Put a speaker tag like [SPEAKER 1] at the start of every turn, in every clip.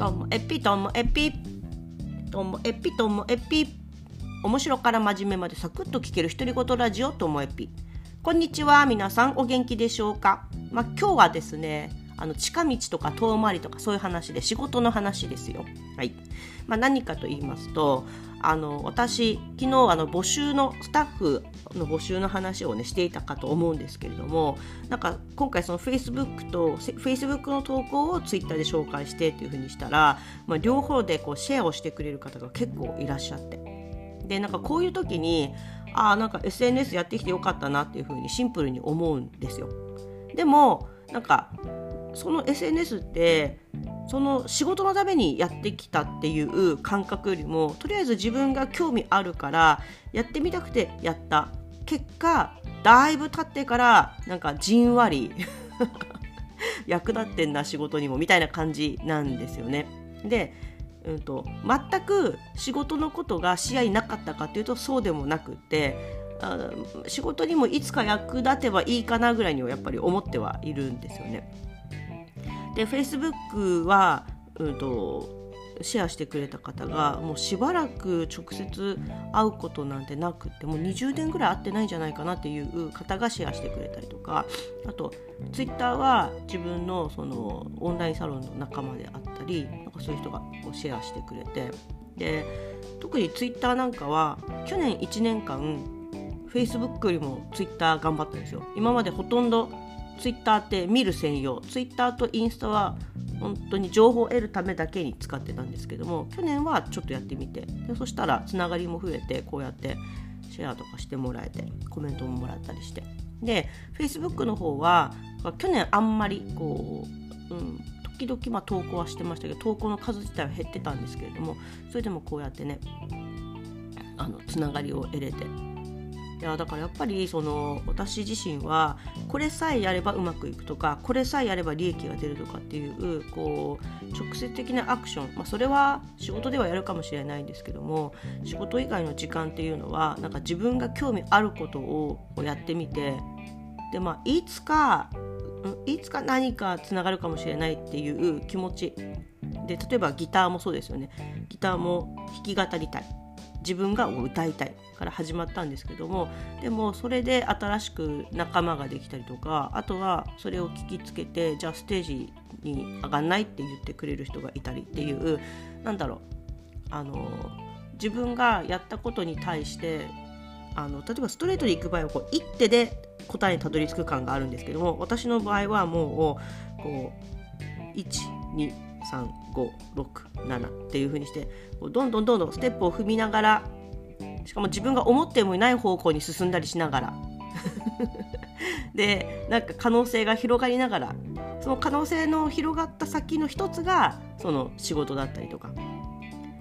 [SPEAKER 1] ともえぴともえぴともえぴともえぴ面白から真面目までサクッと聞ける独り言ラジオともえぴこんにちは。皆さんお元気でしょうか、まあ、今日はですねあの近道とか遠回りとかそういう話で仕事の話ですよ。はいまあ、何かと言いますとあの私昨日あの募集のスタッフの募集の話をねしていたかと思うんですけれどもなんか今回その Facebook と Facebook の投稿を Twitter で紹介してっていうふうにしたら、まあ、両方でこうシェアをしてくれる方が結構いらっしゃってでなんかこういう時にああなんか SNS やってきてよかったなっていうふうにシンプルに思うんですよ。でもなんかその SNS ってその仕事のためにやってきたっていう感覚よりもとりあえず自分が興味あるからやってみたくてやった結果だいぶ経ってからなんかじんわり 役立ってんな仕事にもみたいな感じなんですよね。で、うんと、全く仕事のことが視野になかったかっていうとそうでもなくってあ仕事にもいつか役立てばいいかなぐらいにはやっぱり思ってはいるんですよね。で Facebook は、うんと、シェアしてくれた方がもうしばらく直接会うことなんてなくてもう20年ぐらい会ってないんじゃないかなっていう方がシェアしてくれたりとかあと Twitter は自分のそのオンラインサロンの仲間であったりなんかそういう人がこうシェアしてくれてで特に Twitter なんかは去年1年間 Facebook よりも Twitter 頑張ったんですよ。今までほとんどツイッターって見る専用。ツイッターとインスタは本当に情報を得るためだけに使ってたんですけども去年はちょっとやってみて。でそしたらつながりも増えてこうやってシェアとかしてもらえてコメントももらったりして。で Facebook の方は去年あんまりこう、うん、時々ま投稿はしてましたけど投稿の数自体は減ってたんですけれどもそれでもこうやってねあのつながりを得れていやだからやっぱりその私自身はこれさえやればうまくいくとかこれさえやれば利益が出るとかっていうこう直接的なアクション、まあ、それは仕事ではやるかもしれないんですけども仕事以外の時間っていうのはなんか自分が興味あることをやってみてで、まあ、いつかいつか何かつながるかもしれないっていう気持ち。で例えばギターもそうですよね。ギターも弾き語りたい。自分が歌いたいから始まったんですけどもでもそれで新しく仲間ができたりとかあとはそれを聞きつけてじゃあステージに上がんないって言ってくれる人がいたりっていうなんだろうあの自分がやったことに対してあの例えばストレートで行く場合はこう一手で答えにたどり着く感があるんですけども私の場合はもうこう1 356っていう風にしてどんどんどんどんステップを踏みながらしかも自分が思ってもいない方向に進んだりしながら でなんか可能性が広がりながらその可能性の広がった先の一つがその仕事だったりとか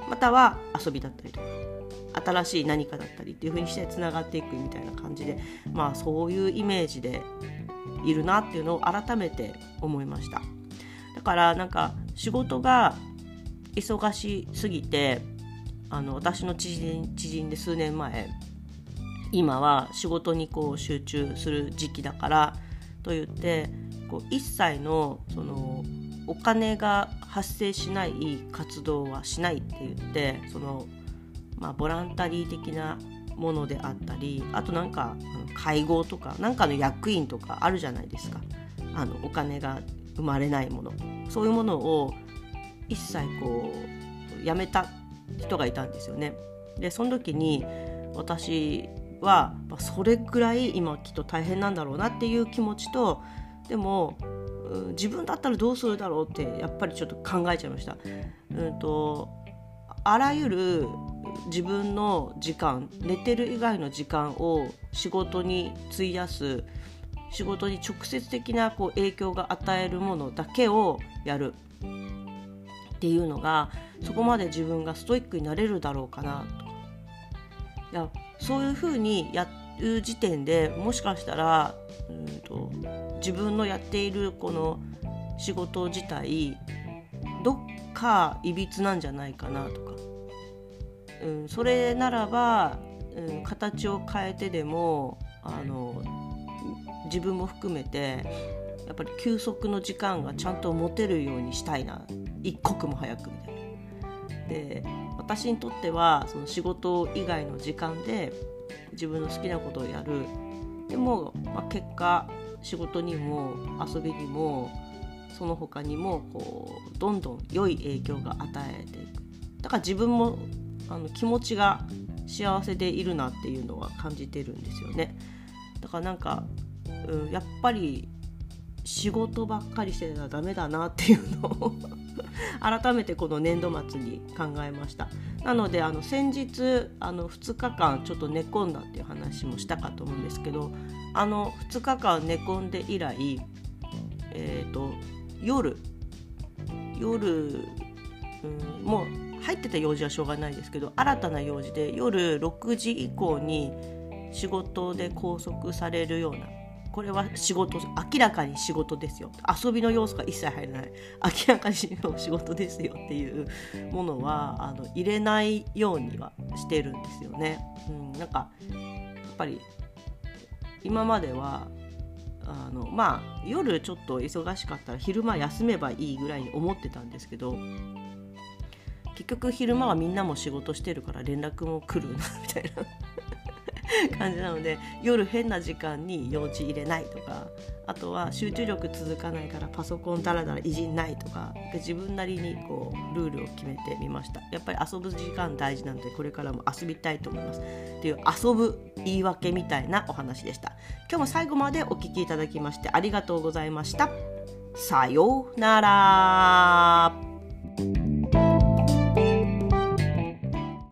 [SPEAKER 1] または遊びだったりとか新しい何かだったりっていう風にしてつながっていくみたいな感じでまあそういうイメージでいるなっていうのを改めて思いました。だからなんか仕事が忙しすぎてあの私の知人知人で数年前今は仕事にこう集中する時期だからと言ってこう一切のそのお金が発生しない活動はしないって言ってその、まあ、ボランタリー的なものであったりあとなんか会合とかなんかの役員とかあるじゃないですか。あのお金が生まれないものそういうものを一切こうやめた人がいたんですよね。でその時に私はそれぐらい今きっと大変なんだろうなっていう気持ちとでも自分だったらどうするだろうってやっぱりちょっと考えちゃいました。うんとあらゆる自分の時間寝てる以外の時間を仕事に費やす仕事に直接的なこう影響が与えるものだけをやるっていうのがそこまで自分がストイックになれるだろうかなと。いやそういうふうにやる時点でもしかしたらうんと自分のやっているこの仕事自体どっかいびつなんじゃないかなとか、うん、それならば、うん、形を変えてでもあの自分も含めてやっぱり休息の時間がちゃんと持てるようにしたいな。一刻も早くみたいな。で私にとってはその仕事以外の時間で自分の好きなことをやる。でも、まあ、結果仕事にも遊びにもその他にもこうどんどん良い影響が与えていく。だから自分もあの気持ちが幸せでいるなっていうのは感じてるんですよね。からなんか、うん、やっぱり仕事ばっかりしてたらダメだなっていうのを 改めてこの年度末に考えました。なのであの先日あの2日間ちょっと寝込んだっていう話もしたかと思うんですけどあの2日間寝込んで以来えっ、ー、と夜夜、うん、もう入ってた用事はしょうがないですけど新たな用事で夜6時以降に仕事で拘束されるようなこれは仕事明らかに仕事ですよ。遊びの要素が一切入らない。明らかに仕事ですよっていうものはあの入れないようにはしてるんですよね。うん、なんかやっぱり今まではあのまあ夜ちょっと忙しかったら昼間休めばいいぐらいに思ってたんですけど結局昼間はみんなも仕事してるから連絡も来るなみたいな。感じなので夜変な時間に用事入れないとかあとは集中力続かないからパソコンだらだらいじんないとか自分なりにこうルールを決めてみました。やっぱり遊ぶ時間大事なのでこれからも遊びたいと思います。っていう遊ぶ言い訳みたいなお話でした。今日も最後までお聴きいただきましてありがとうございました。さようなら。